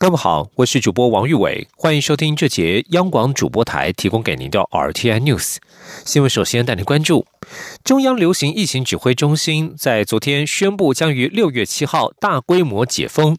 各位好，我是主播王玉伟，欢迎收听这节央广主播台提供给您的 RTI News 新闻。首先带您关注。中央流行疫情指挥中心在昨天宣布，将于六月七号大规模解封。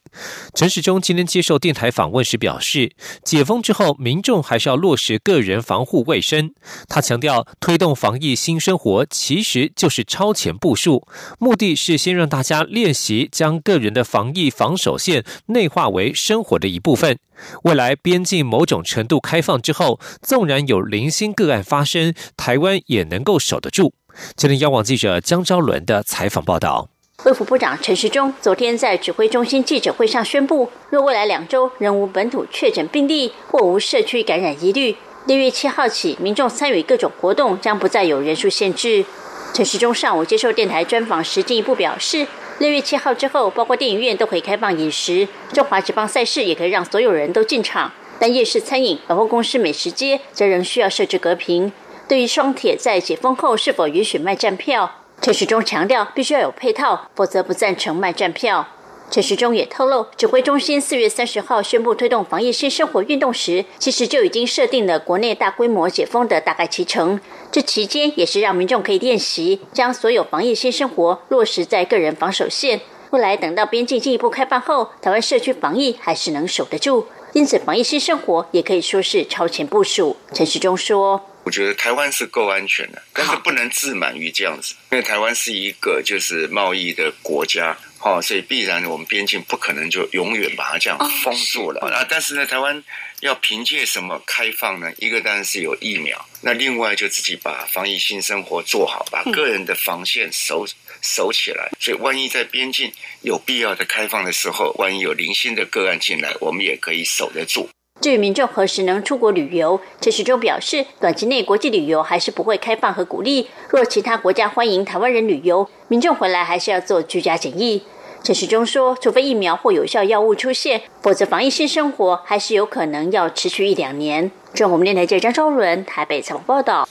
陈时中今天接受电台访问时表示，解封之后，民众还是要落实个人防护卫生。他强调，推动防疫新生活其实就是超前部署，目的是先让大家练习将个人的防疫防守线内化为生活的一部分。未来边境某种程度开放之后，纵然有零星个案发生，台湾也能够守得住。今天，央广记者江昭伦的采访报道。卫福部长陈时中昨天在指挥中心记者会上宣布，若未来两周仍无本土确诊病例或无社区感染疑虑，六月七号起，民众参与各种活动将不再有人数限制。陈时中上午接受电台专访时进一步表示，六月七号之后，包括电影院都可以开放饮食，中华职棒赛事也可以让所有人都进场，但夜市餐饮、百货公司、美食街则仍需要设置隔屏。对于双铁在解封后是否允许卖站票，陈时中强调必须要有配套，否则不赞成卖站票。陈时中也透露，指挥中心四月三十号宣布推动防疫新生活运动时，其实就已经设定了国内大规模解封的大概七成。这期间也是让民众可以练习将所有防疫新生活落实在个人防守线。未来等到边境进一步开放后，台湾社区防疫还是能守得住。因此，防疫新生活也可以说是超前部署。陈时中说。我觉得台湾是够安全的，但是不能自满于这样子，因为台湾是一个就是贸易的国家，哈，所以必然我们边境不可能就永远把它这样封住了啊。但是呢，台湾要凭借什么开放呢？一个当然是有疫苗，那另外就自己把防疫新生活做好，把个人的防线守守起来。所以，万一在边境有必要的开放的时候，万一有零星的个案进来，我们也可以守得住。至于民众何时能出国旅游，陈时中表示，短期内国际旅游还是不会开放和鼓励。若其他国家欢迎台湾人旅游，民众回来还是要做居家检疫。陈时中说，除非疫苗或有效药物出现，否则防疫性生活还是有可能要持续一两年。中国电台记者张昭伦台北采访报道。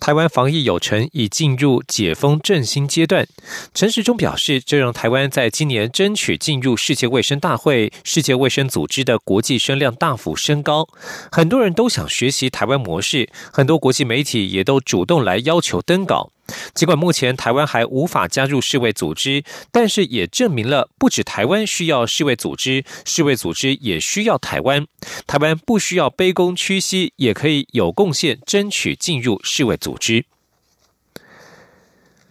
台湾防疫有成，已进入解封振兴阶段。陈时中表示，这让台湾在今年争取进入世界卫生大会、世界卫生组织的国际声量大幅升高。很多人都想学习台湾模式，很多国际媒体也都主动来要求登稿。尽管目前台湾还无法加入世卫组织，但是也证明了不止台湾需要世卫组织，世卫组织也需要台湾。台湾不需要卑躬屈膝，也可以有贡献，争取进入世卫组织。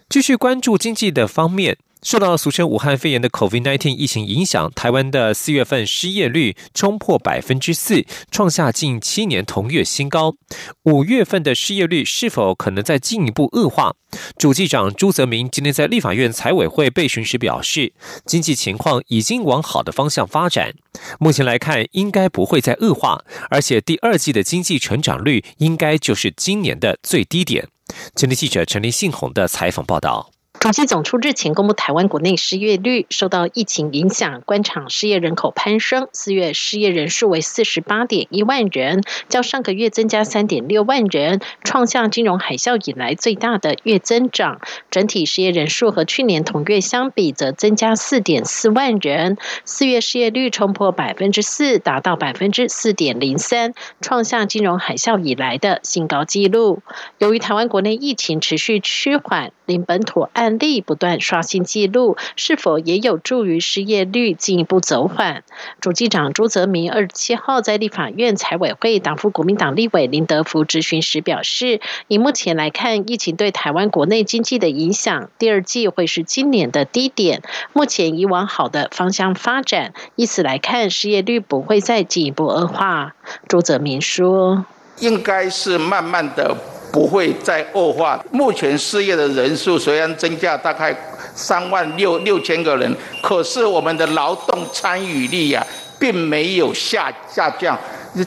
继续关注经济的方面。受到俗称武汉肺炎的 COVID-19 疫情影响，台湾的四月份失业率冲破百分之四，创下近七年同月新高。五月份的失业率是否可能再进一步恶化？主计长朱泽明今天在立法院财委会备询时表示，经济情况已经往好的方向发展，目前来看应该不会再恶化，而且第二季的经济成长率应该就是今年的最低点。今天记者陈林信宏的采访报道。统计总处日前公布，台湾国内失业率受到疫情影响，官场失业人口攀升。四月失业人数为四十八点一万人，较上个月增加三点六万人，创下金融海啸以来最大的月增长。整体失业人数和去年同月相比，则增加四点四万人。四月失业率冲破百分之四，达到百分之四点零三，创下金融海啸以来的新高纪录。由于台湾国内疫情持续趋缓，令本土案。案例不断刷新纪录，是否也有助于失业率进一步走缓？主机长朱泽明二十七号在立法院财委会党副国民党立委林德福质询时表示，以目前来看，疫情对台湾国内经济的影响，第二季会是今年的低点。目前已往好的方向发展，以此来看，失业率不会再进一步恶化。朱泽明说：“应该是慢慢的。”不会再恶化。目前失业的人数虽然增加大概三万六六千个人，可是我们的劳动参与率呀，并没有下下降。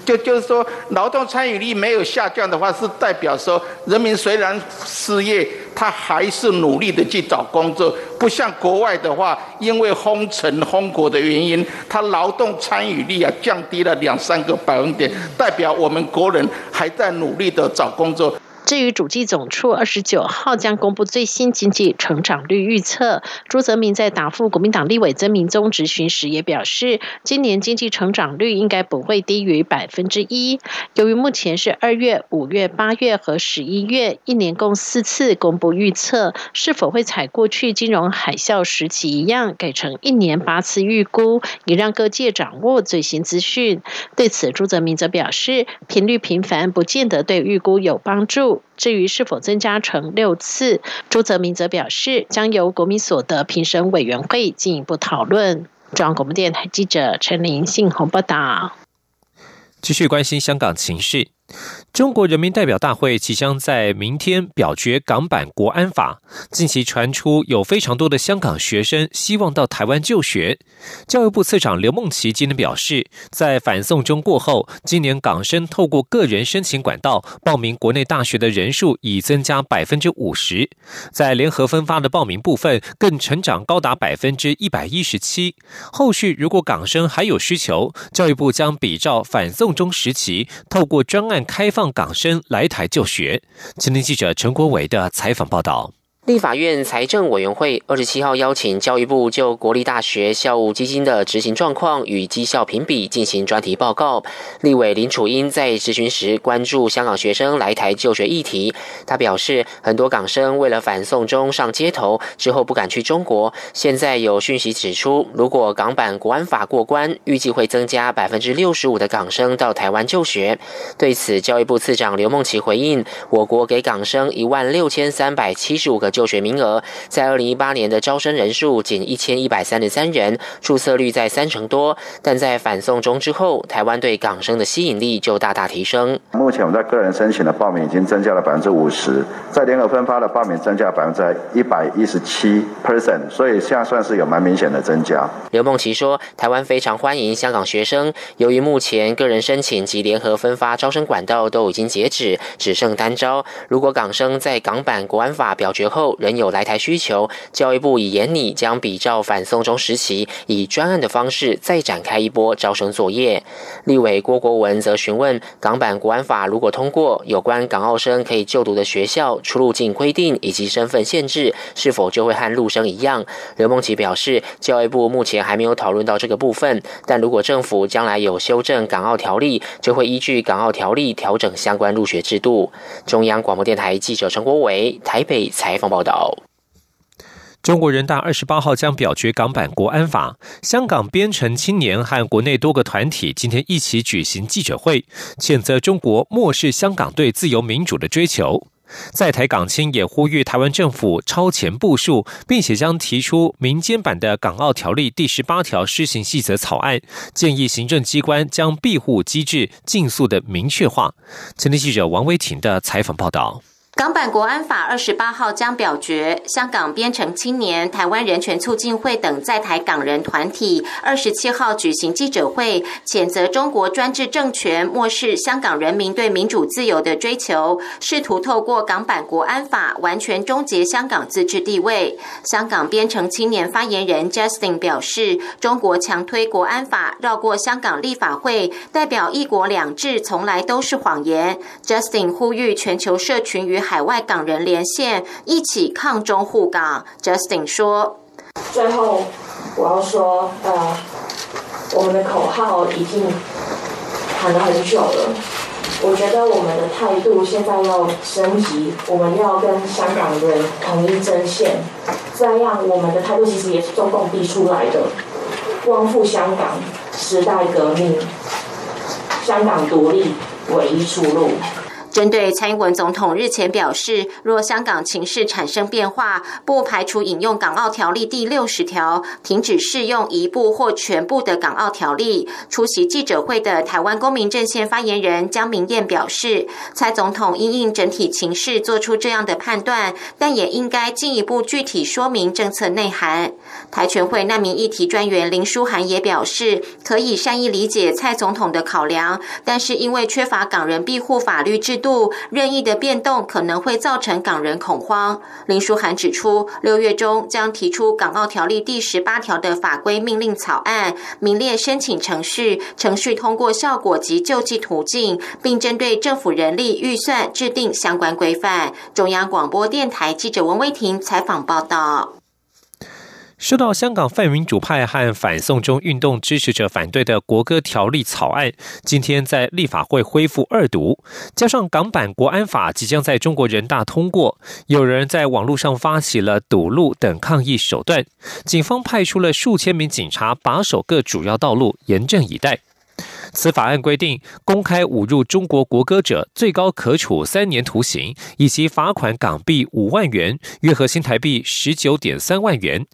就就是说，劳动参与率没有下降的话，是代表说人民虽然失业，他还是努力的去找工作，不像国外的话，因为封城封国的原因，他劳动参与率啊降低了两三个百分点，代表我们国人还在努力的找工作。至于主计总处二十九号将公布最新经济成长率预测，朱泽明在答复国民党立委曾明宗质询时也表示，今年经济成长率应该不会低于百分之一。由于目前是二月、五月、八月和十一月一年共四次公布预测，是否会采过去金融海啸时期一样，改成一年八次预估，以让各界掌握最新资讯？对此，朱泽明则表示，频率频繁不见得对预估有帮助。至于是否增加成六次，朱泽民则表示，将由国民所得评审委员会进一步讨论。中央广播电台记者陈琳信鸿报道。继续关心香港情绪。中国人民代表大会即将在明天表决港版国安法。近期传出有非常多的香港学生希望到台湾就学。教育部次长刘梦琪今天表示，在反送中过后，今年港生透过个人申请管道报名国内大学的人数已增加百分之五十，在联合分发的报名部分更成长高达百分之一百一十七。后续如果港生还有需求，教育部将比照反送中时期，透过专案开放。港生来台就学。青年记者陈国伟的采访报道。立法院财政委员会二十七号邀请教育部就国立大学校务基金的执行状况与绩效评比进行专题报告。立委林楚英在质询时关注香港学生来台就学议题，他表示，很多港生为了反送中上街头之后不敢去中国，现在有讯息指出，如果港版国安法过关，预计会增加百分之六十五的港生到台湾就学。对此，教育部次长刘梦琪回应，我国给港生一万六千三百七十五个。就学名额在二零一八年的招生人数仅一千一百三十三人，注册率在三成多。但在反送中之后，台湾对港生的吸引力就大大提升。目前我们在个人申请的报名已经增加了百分之五十，在联合分发的报名增加百分之一百一十七 percent，所以现在算是有蛮明显的增加。刘梦琪说，台湾非常欢迎香港学生，由于目前个人申请及联合分发招生管道都已经截止，只剩单招。如果港生在港版国安法表决后，仍有来台需求，教育部已严拟将比照反送中时期，以专案的方式再展开一波招生作业。立委郭国文则询问，港版国安法如果通过，有关港澳生可以就读的学校出入境规定以及身份限制，是否就会和陆生一样？刘梦琪表示，教育部目前还没有讨论到这个部分，但如果政府将来有修正港澳条例，就会依据港澳条例调整相关入学制度。中央广播电台记者陈国伟台北采访。报道：中国人大二十八号将表决港版国安法。香港编程青年和国内多个团体今天一起举行记者会，谴责中国漠视香港对自由民主的追求。在台港青也呼吁台湾政府超前部署，并且将提出民间版的《港澳条例》第十八条施行细则草案，建议行政机关将庇护机制尽速的明确化。前天记者王维婷的采访报道。港版国安法二十八号将表决，香港编程青年、台湾人权促进会等在台港人团体二十七号举行记者会，谴责中国专制政权漠视香港人民对民主自由的追求，试图透过港版国安法完全终结香港自治地位。香港编程青年发言人 Justin 表示，中国强推国安法，绕过香港立法会，代表一国两制从来都是谎言。Justin 呼吁全球社群与海外港人连线，一起抗中护港。Justin 说：“最后我要说，呃，我们的口号已经喊了很久了。我觉得我们的态度现在要升级，我们要跟香港人统一阵线。这样，我们的态度其实也是中共逼出来的，光复香港，时代革命，香港独立，唯一出路。”针对蔡英文总统日前表示，若香港情势产生变化，不排除引用《港澳条例》第六十条，停止适用一部或全部的《港澳条例》。出席记者会的台湾公民阵线发言人江明燕表示，蔡总统因应整体情势做出这样的判断，但也应该进一步具体说明政策内涵。台全会难民议题专员林书涵也表示，可以善意理解蔡总统的考量，但是因为缺乏港人庇护法律制。度，任意的变动可能会造成港人恐慌。林书涵指出，六月中将提出《港澳条例》第十八条的法规命令草案，名列申请程序、程序通过效果及救济途径，并针对政府人力预算制定相关规范。中央广播电台记者文威婷采访报道。受到香港泛民主派和反送中运动支持者反对的国歌条例草案，今天在立法会恢复二读，加上港版国安法即将在中国人大通过，有人在网络上发起了堵路等抗议手段，警方派出了数千名警察把守各主要道路，严阵以待。此法案规定，公开侮辱中国国歌者，最高可处三年徒刑，以及罚款港币五万元（约合新台币十九点三万元）。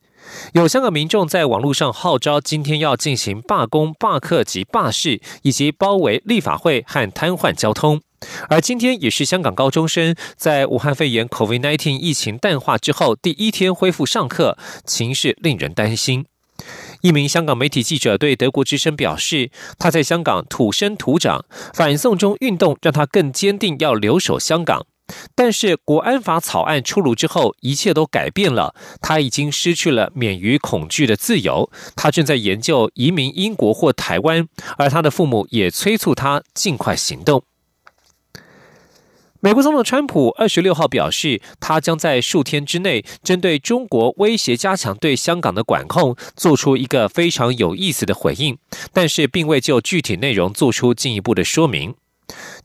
有香港民众在网络上号召，今天要进行罢工、罢课及罢市，以及包围立法会和瘫痪交通。而今天也是香港高中生在武汉肺炎 （COVID-19） 疫情淡化之后第一天恢复上课，情势令人担心。一名香港媒体记者对德国之声表示，他在香港土生土长，反送中运动让他更坚定要留守香港。但是国安法草案出炉之后，一切都改变了。他已经失去了免于恐惧的自由。他正在研究移民英国或台湾，而他的父母也催促他尽快行动。美国总统川普二十六号表示，他将在数天之内针对中国威胁加强对香港的管控，做出一个非常有意思的回应，但是并未就具体内容做出进一步的说明。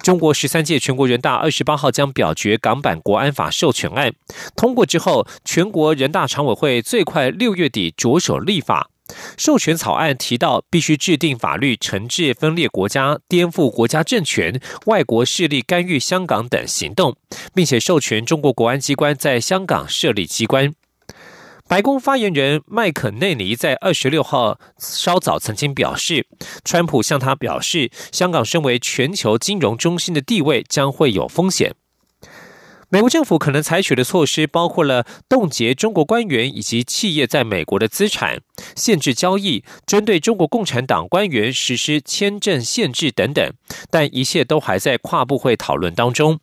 中国十三届全国人大二十八号将表决港版国安法授权案通过之后，全国人大常委会最快六月底着手立法。授权草案提到，必须制定法律惩治分裂国家、颠覆国家政权、外国势力干预香港等行动，并且授权中国国安机关在香港设立机关。白宫发言人麦肯内尼在二十六号稍早曾经表示，川普向他表示，香港身为全球金融中心的地位将会有风险。美国政府可能采取的措施包括了冻结中国官员以及企业在美国的资产、限制交易、针对中国共产党官员实施签证限制等等，但一切都还在跨部会讨论当中。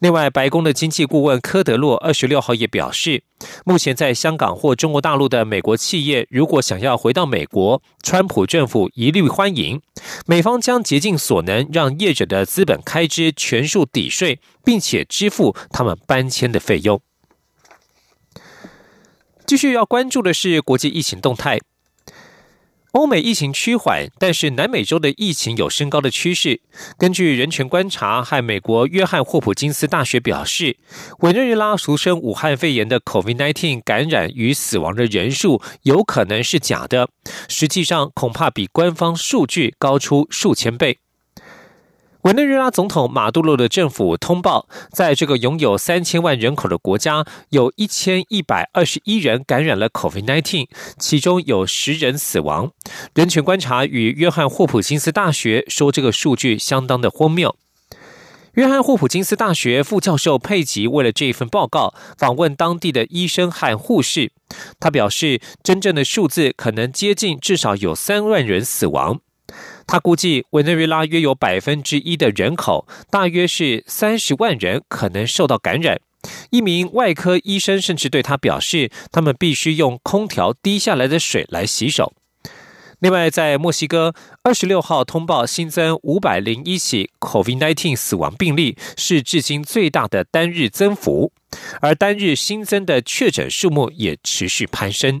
另外，白宫的经济顾问科德洛二十六号也表示，目前在香港或中国大陆的美国企业，如果想要回到美国，川普政府一律欢迎。美方将竭尽所能让业者的资本开支全数抵税，并且支付他们搬迁的费用。继续要关注的是国际疫情动态。欧美疫情趋缓，但是南美洲的疫情有升高的趋势。根据人权观察和美国约翰霍普金斯大学表示，委内瑞拉俗称武汉肺炎的 COVID-19 感染与死亡的人数有可能是假的，实际上恐怕比官方数据高出数千倍。委内瑞拉总统马杜罗的政府通报，在这个拥有三千万人口的国家，有一千一百二十一人感染了 COVID-19，其中有十人死亡。人权观察与约翰霍普金斯大学说，这个数据相当的荒谬。约翰霍普金斯大学副教授佩吉为了这一份报告，访问当地的医生和护士，他表示，真正的数字可能接近至少有三万人死亡。他估计，委内瑞拉约有百分之一的人口，大约是三十万人，可能受到感染。一名外科医生甚至对他表示，他们必须用空调滴下来的水来洗手。另外，在墨西哥，二十六号通报新增五百零一起 COVID-19 死亡病例，是至今最大的单日增幅，而单日新增的确诊数目也持续攀升。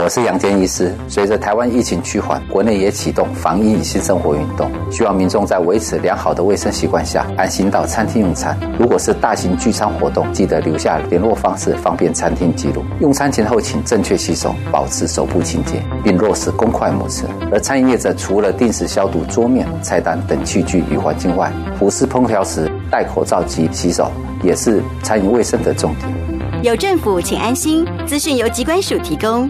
我是杨坚医师。随着台湾疫情趋缓，国内也启动防疫新生活运动，希望民众在维持良好的卫生习惯下，安心到餐厅用餐。如果是大型聚餐活动，记得留下联络方式，方便餐厅记录。用餐前后请正确洗手，保持手部清洁，并落实公筷母匙。而餐饮业者除了定时消毒桌面、菜单等器具与环境外，服侍烹调时戴口罩及洗手，也是餐饮卫生的重点。有政府，请安心。资讯由机关署提供。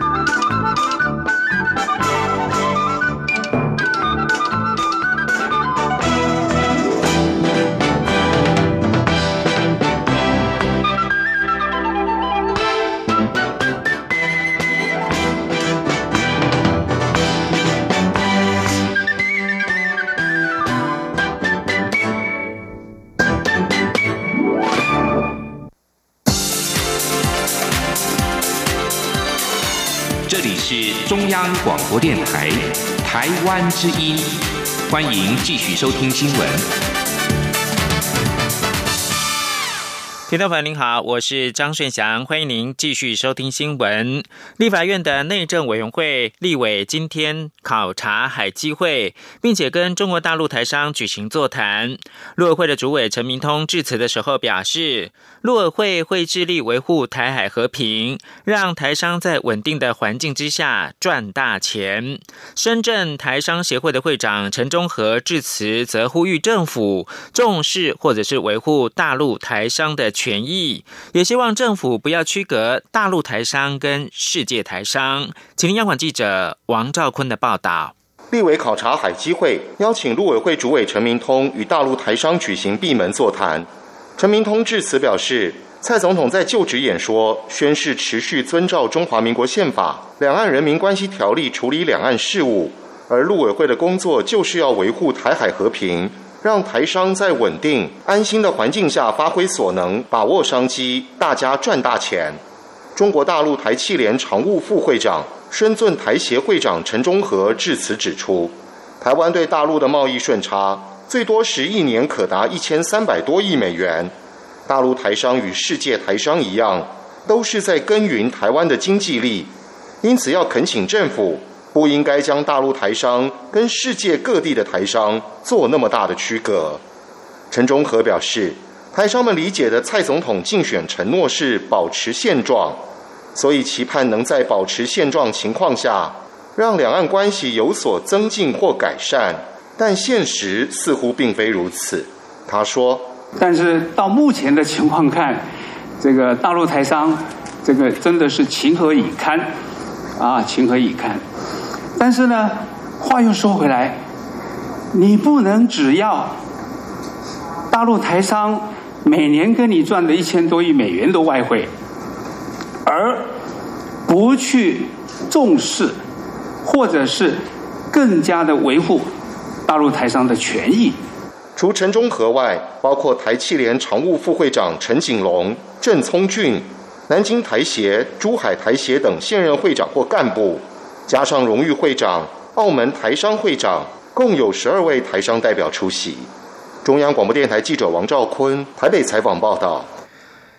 Thank you. 是中央广播电台台湾之音，欢迎继续收听新闻。听众朋友您好，我是张顺祥，欢迎您继续收听新闻。立法院的内政委员会立委今天考察海基会，并且跟中国大陆台商举行座谈。陆委会的主委陈明通致辞的时候表示，陆委会会致力维护台海和平，让台商在稳定的环境之下赚大钱。深圳台商协会的会长陈忠和致辞则呼吁政府重视或者是维护大陆台商的。权益，也希望政府不要区隔大陆台商跟世界台商。请听央广记者王兆坤的报道。立委考察海基会邀请陆委会主委陈明通与大陆台商举行闭门座谈。陈明通致辞表示，蔡总统在就职演说宣誓持续遵照中华民国宪法、两岸人民关系条例处理两岸事务，而陆委会的工作就是要维护台海和平。让台商在稳定、安心的环境下发挥所能，把握商机，大家赚大钱。中国大陆台汽联常务副会长、深圳台协会长陈忠和致辞指出，台湾对大陆的贸易顺差最多时一年可达一千三百多亿美元。大陆台商与世界台商一样，都是在耕耘台湾的经济力，因此要恳请政府。不应该将大陆台商跟世界各地的台商做那么大的区隔。陈忠和表示，台商们理解的蔡总统竞选承诺是保持现状，所以期盼能在保持现状情况下，让两岸关系有所增进或改善。但现实似乎并非如此。他说：“但是到目前的情况看，这个大陆台商，这个真的是情何以堪啊，情何以堪。”但是呢，话又说回来，你不能只要大陆台商每年跟你赚的一千多亿美元的外汇，而不去重视，或者是更加的维护大陆台商的权益。除陈忠和外，包括台汽联常务副会长陈景龙、郑聪俊、南京台协、珠海台协等现任会长或干部。加上荣誉会长、澳门台商会长，共有十二位台商代表出席。中央广播电台记者王兆坤台北采访报道。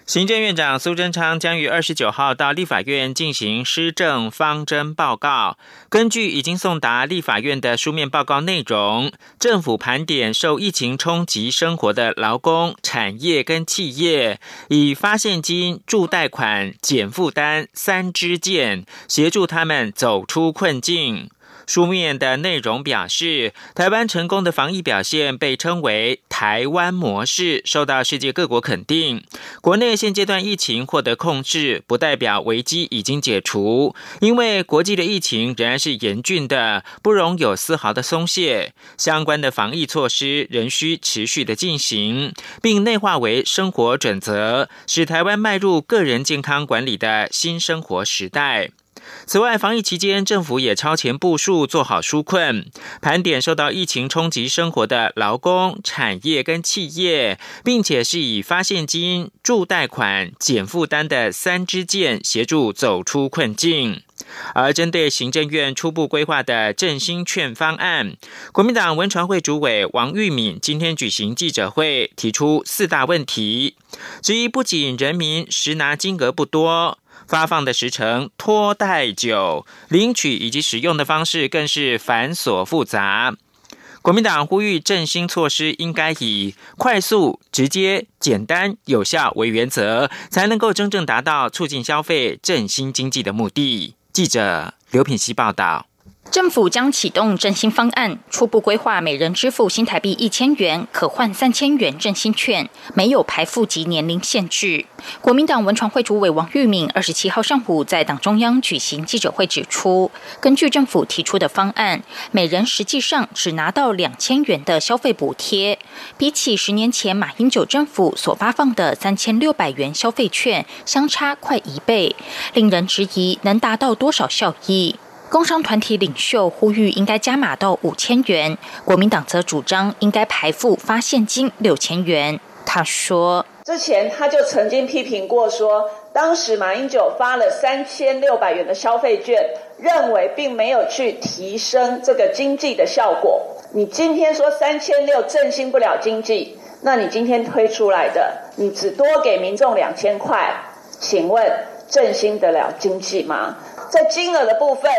行政院长苏贞昌将于二十九号到立法院进行施政方针报告。根据已经送达立法院的书面报告内容，政府盘点受疫情冲击生活的劳工、产业跟企业，以发现金、助贷款、减负担三支箭，协助他们走出困境。书面的内容表示，台湾成功的防疫表现被称为“台湾模式”，受到世界各国肯定。国内现阶段疫情获得控制，不代表危机已经解除，因为国际的疫情仍然是严峻的，不容有丝毫的松懈。相关的防疫措施仍需持续的进行，并内化为生活准则，使台湾迈入个人健康管理的新生活时代。此外，防疫期间，政府也超前部署，做好纾困，盘点受到疫情冲击生活的劳工、产业跟企业，并且是以发现金、助贷款、减负担的三支箭，协助走出困境。而针对行政院初步规划的振兴券方案，国民党文传会主委王玉敏今天举行记者会，提出四大问题，之一不仅人民实拿金额不多。发放的时程拖太久，领取以及使用的方式更是繁琐复杂。国民党呼吁振兴措施应该以快速、直接、简单、有效为原则，才能够真正达到促进消费、振兴经济的目的。记者刘品希报道。政府将启动振兴方案，初步规划每人支付新台币一千元，可换三千元振兴券，没有排付及年龄限制。国民党文传会主委王玉敏二十七号上午在党中央举行记者会，指出，根据政府提出的方案，每人实际上只拿到两千元的消费补贴，比起十年前马英九政府所发放的三千六百元消费券，相差快一倍，令人质疑能达到多少效益。工商团体领袖呼吁应该加码到五千元，国民党则主张应该排付发现金六千元。他说：“之前他就曾经批评过说，当时马英九发了三千六百元的消费券，认为并没有去提升这个经济的效果。你今天说三千六振兴不了经济，那你今天推出来的，你只多给民众两千块，请问振兴得了经济吗？在金额的部分，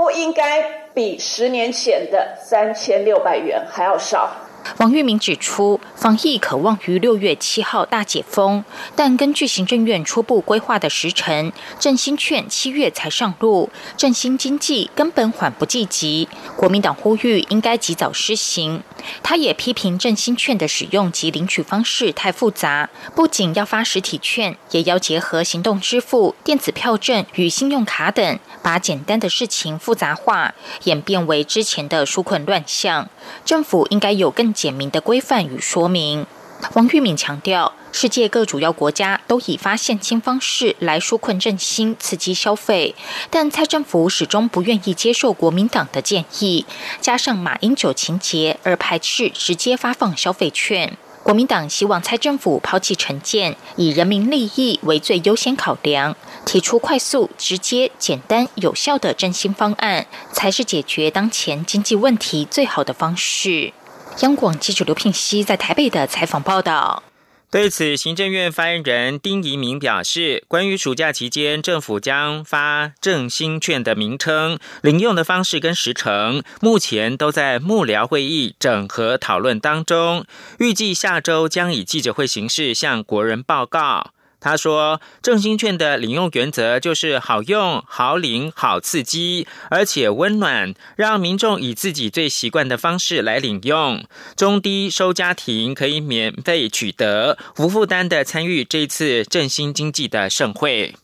不应该比十年前的三千六百元还要少。王玉明指出，防疫可望于六月七号大解封，但根据行政院初步规划的时程，振兴券七月才上路，振兴经济根本缓不济急。国民党呼吁应该及早施行。他也批评振兴券的使用及领取方式太复杂，不仅要发实体券，也要结合行动支付、电子票证与信用卡等，把简单的事情复杂化，演变为之前的纾困乱象。政府应该有更简明的规范与说明。王玉敏强调，世界各主要国家都以发现金方式来纾困振兴、刺激消费，但蔡政府始终不愿意接受国民党的建议，加上马英九情节而排斥直接发放消费券。国民党希望蔡政府抛弃成见，以人民利益为最优先考量，提出快速、直接、简单、有效的振兴方案，才是解决当前经济问题最好的方式。央广记者刘聘熙在台北的采访报道。对此，行政院发言人丁仪明表示，关于暑假期间政府将发振兴券的名称、领用的方式跟时程，目前都在幕僚会议整合讨论当中，预计下周将以记者会形式向国人报告。他说：“正兴券的领用原则就是好用、好领、好刺激，而且温暖，让民众以自己最习惯的方式来领用。中低收家庭可以免费取得，无负担的参与这次振兴经济的盛会。”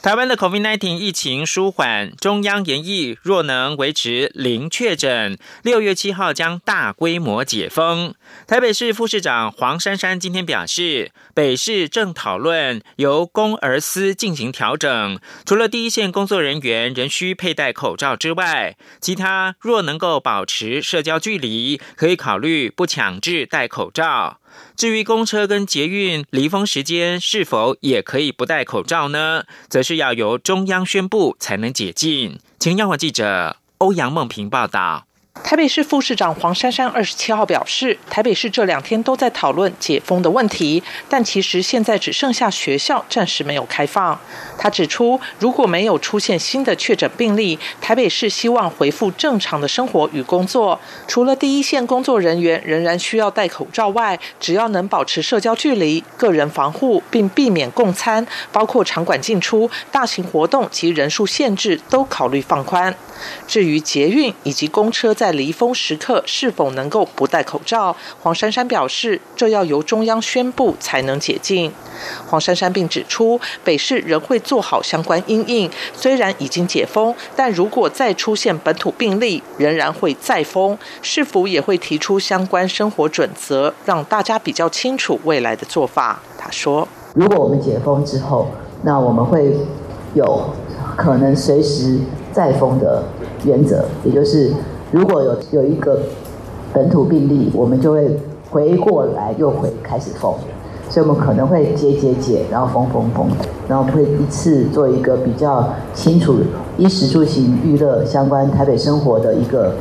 台湾的 COVID-19 疫情舒缓，中央研议若能维持零确诊，六月七号将大规模解封。台北市副市长黄珊珊今天表示，北市正讨论由公而私进行调整，除了第一线工作人员仍需佩戴口罩之外，其他若能够保持社交距离，可以考虑不强制戴口罩。至于公车跟捷运离峰时间是否也可以不戴口罩呢？则是要由中央宣布才能解禁。请央广记者欧阳梦平报道。台北市副市长黄珊珊二十七号表示，台北市这两天都在讨论解封的问题，但其实现在只剩下学校暂时没有开放。他指出，如果没有出现新的确诊病例，台北市希望恢复正常的生活与工作。除了第一线工作人员仍然需要戴口罩外，只要能保持社交距离、个人防护，并避免共餐，包括场馆进出、大型活动及人数限制，都考虑放宽。至于捷运以及公车在在离峰时刻是否能够不戴口罩，黄珊珊表示，这要由中央宣布才能解禁。黄珊珊并指出，北市仍会做好相关因应，虽然已经解封，但如果再出现本土病例，仍然会再封。是否也会提出相关生活准则，让大家比较清楚未来的做法？他说：“如果我们解封之后，那我们会有可能随时再封的原则，也就是如果有有一个本土病例，我们就会回过来又回开始封。”所以我们可能会解解解，然后封封封，然后会一次做一个比较清楚衣食住行娱乐相关台北生活的一个，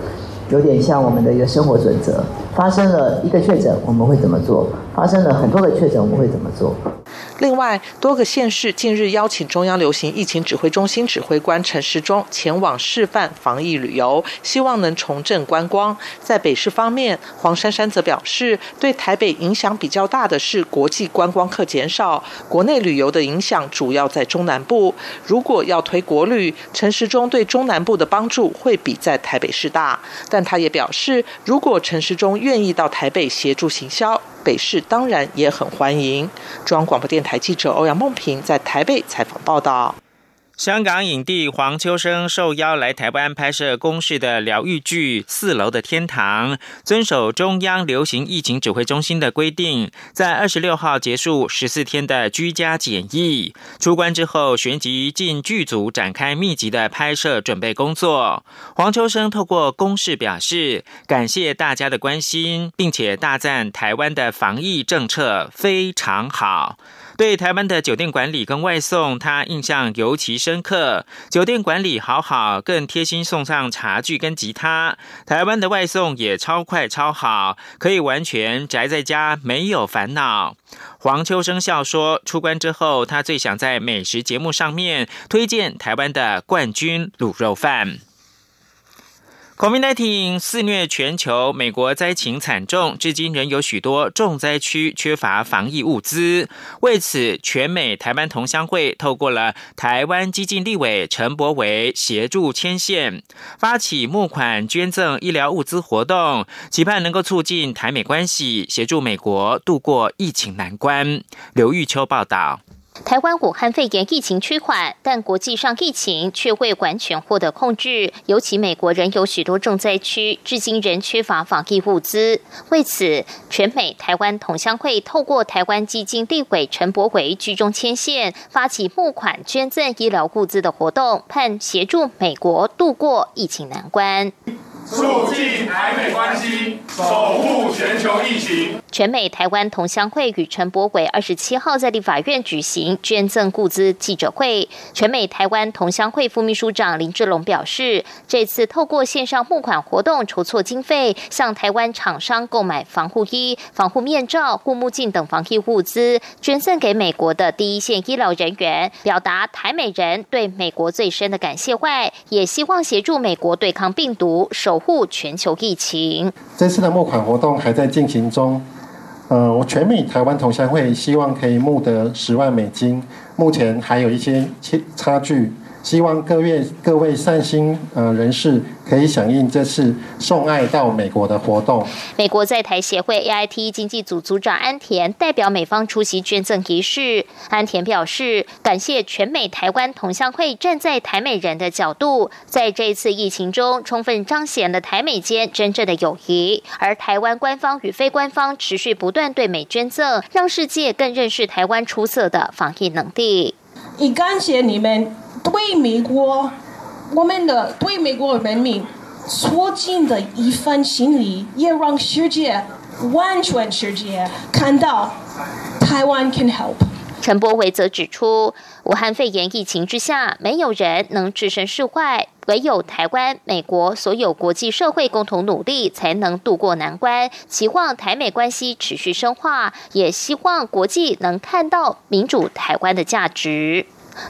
有点像我们的一个生活准则。发生了一个确诊，我们会怎么做？发生了很多个确诊，我们会怎么做？另外，多个县市近日邀请中央流行疫情指挥中心指挥官陈时中前往示范防疫旅游，希望能重振观光。在北市方面，黄珊珊则表示，对台北影响比较大的是国际观光客减少，国内旅游的影响主要在中南部。如果要推国旅，陈时中对中南部的帮助会比在台北市大。但他也表示，如果陈时中愿意到台北协助行销。北市当然也很欢迎。中央广播电台记者欧阳梦平在台北采访报道。香港影帝黄秋生受邀来台湾拍摄公视的疗愈剧《四楼的天堂》，遵守中央流行疫情指挥中心的规定，在二十六号结束十四天的居家检疫。出关之后，旋即进剧组展开密集的拍摄准备工作。黄秋生透过公视表示，感谢大家的关心，并且大赞台湾的防疫政策非常好。对台湾的酒店管理跟外送，他印象尤其深刻。酒店管理好好，更贴心送上茶具跟吉他。台湾的外送也超快超好，可以完全宅在家，没有烦恼。黄秋生笑说，出关之后，他最想在美食节目上面推荐台湾的冠军卤肉饭。COVID-19 肆虐全球，美国灾情惨重，至今仍有许多重灾区缺乏防疫物资。为此，全美台湾同乡会透过了台湾基金立委陈柏维协助牵线，发起募款捐赠医疗物资活动，期盼能够促进台美关系，协助美国度过疫情难关。刘玉秋报道。台湾武汉肺炎疫情趋缓，但国际上疫情却未完全获得控制。尤其美国仍有许多重灾区，至今仍缺乏防疫物资。为此，全美台湾同乡会透过台湾基金立委陈柏维居中牵线，发起募款捐赠医疗物资的活动，盼协助美国度过疫情难关。促进台美关系，守护全球疫情。全美台湾同乡会与陈柏伟二十七号在立法院举行捐赠物资记者会。全美台湾同乡会副秘书长林志龙表示，这次透过线上募款活动筹措经费，向台湾厂商购买防护衣、防护面罩、护目镜等防疫物资，捐赠给美国的第一线医疗人员，表达台美人对美国最深的感谢外，也希望协助美国对抗病毒，守。保护全球疫情。这次的募款活动还在进行中。呃，我全美台湾同乡会希望可以募得十万美金，目前还有一些差差距。希望各位各位善心呃人士可以响应这次送爱到美国的活动。美国在台协会 AIT 经济组组长安田代表美方出席捐赠仪式。安田表示，感谢全美台湾同乡会站在台美人的角度，在这一次疫情中充分彰显了台美间真正的友谊。而台湾官方与非官方持续不断对美捐赠，让世界更认识台湾出色的防疫能力。也感谢你们。对美国，我们的对美国人民所尽的一份心意，也让世界完全世界看到台湾 can help。陈柏伟则指出，武汉肺炎疫情之下，没有人能置身事外，唯有台湾、美国所有国际社会共同努力，才能渡过难关。期望台美关系持续深化，也希望国际能看到民主台湾的价值。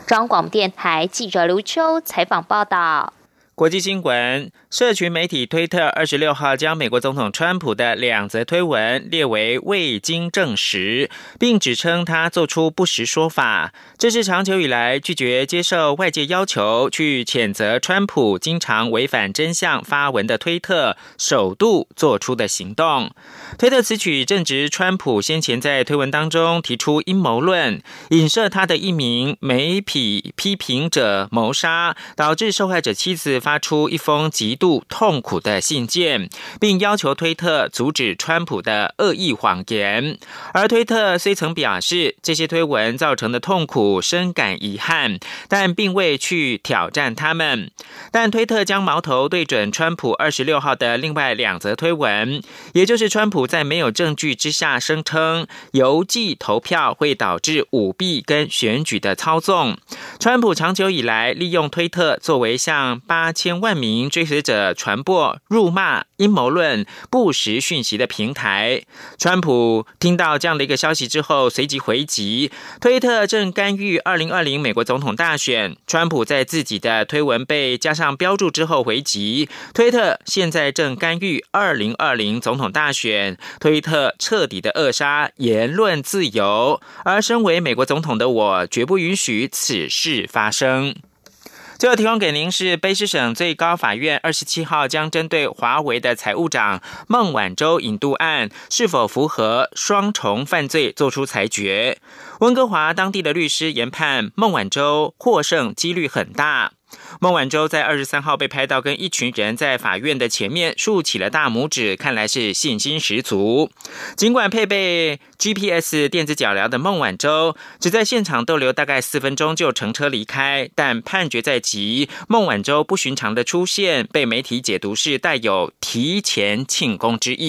中广电台记者刘秋采访报道。国际新闻。社群媒体推特二十六号将美国总统川普的两则推文列为未经证实，并指称他做出不实说法。这是长久以来拒绝接受外界要求去谴责川普经常违反真相发文的推特首度做出的行动。推特此举正值川普先前在推文当中提出阴谋论，影射他的一名媒体批评者谋杀，导致受害者妻子发出一封极。度痛苦的信件，并要求推特阻止川普的恶意谎言。而推特虽曾表示这些推文造成的痛苦深感遗憾，但并未去挑战他们。但推特将矛头对准川普二十六号的另外两则推文，也就是川普在没有证据之下声称邮寄投票会导致舞弊跟选举的操纵。川普长久以来利用推特作为向八千万名追随。者传播辱骂、阴谋论、不实讯息的平台。川普听到这样的一个消息之后，随即回击：推特正干预二零二零美国总统大选。川普在自己的推文被加上标注之后回击：推特现在正干预二零二零总统大选。推特彻底的扼杀言论自由，而身为美国总统的我，绝不允许此事发生。最后提供给您是卑诗省最高法院二十七号将针对华为的财务长孟晚舟引渡案是否符合双重犯罪作出裁决。温哥华当地的律师研判孟晚舟获胜几率很大。孟晚舟在二十三号被拍到跟一群人在法院的前面竖起了大拇指，看来是信心十足。尽管配备 GPS 电子脚镣的孟晚舟只在现场逗留大概四分钟就乘车离开，但判决在即，孟晚舟不寻常的出现被媒体解读是带有提前庆功之意。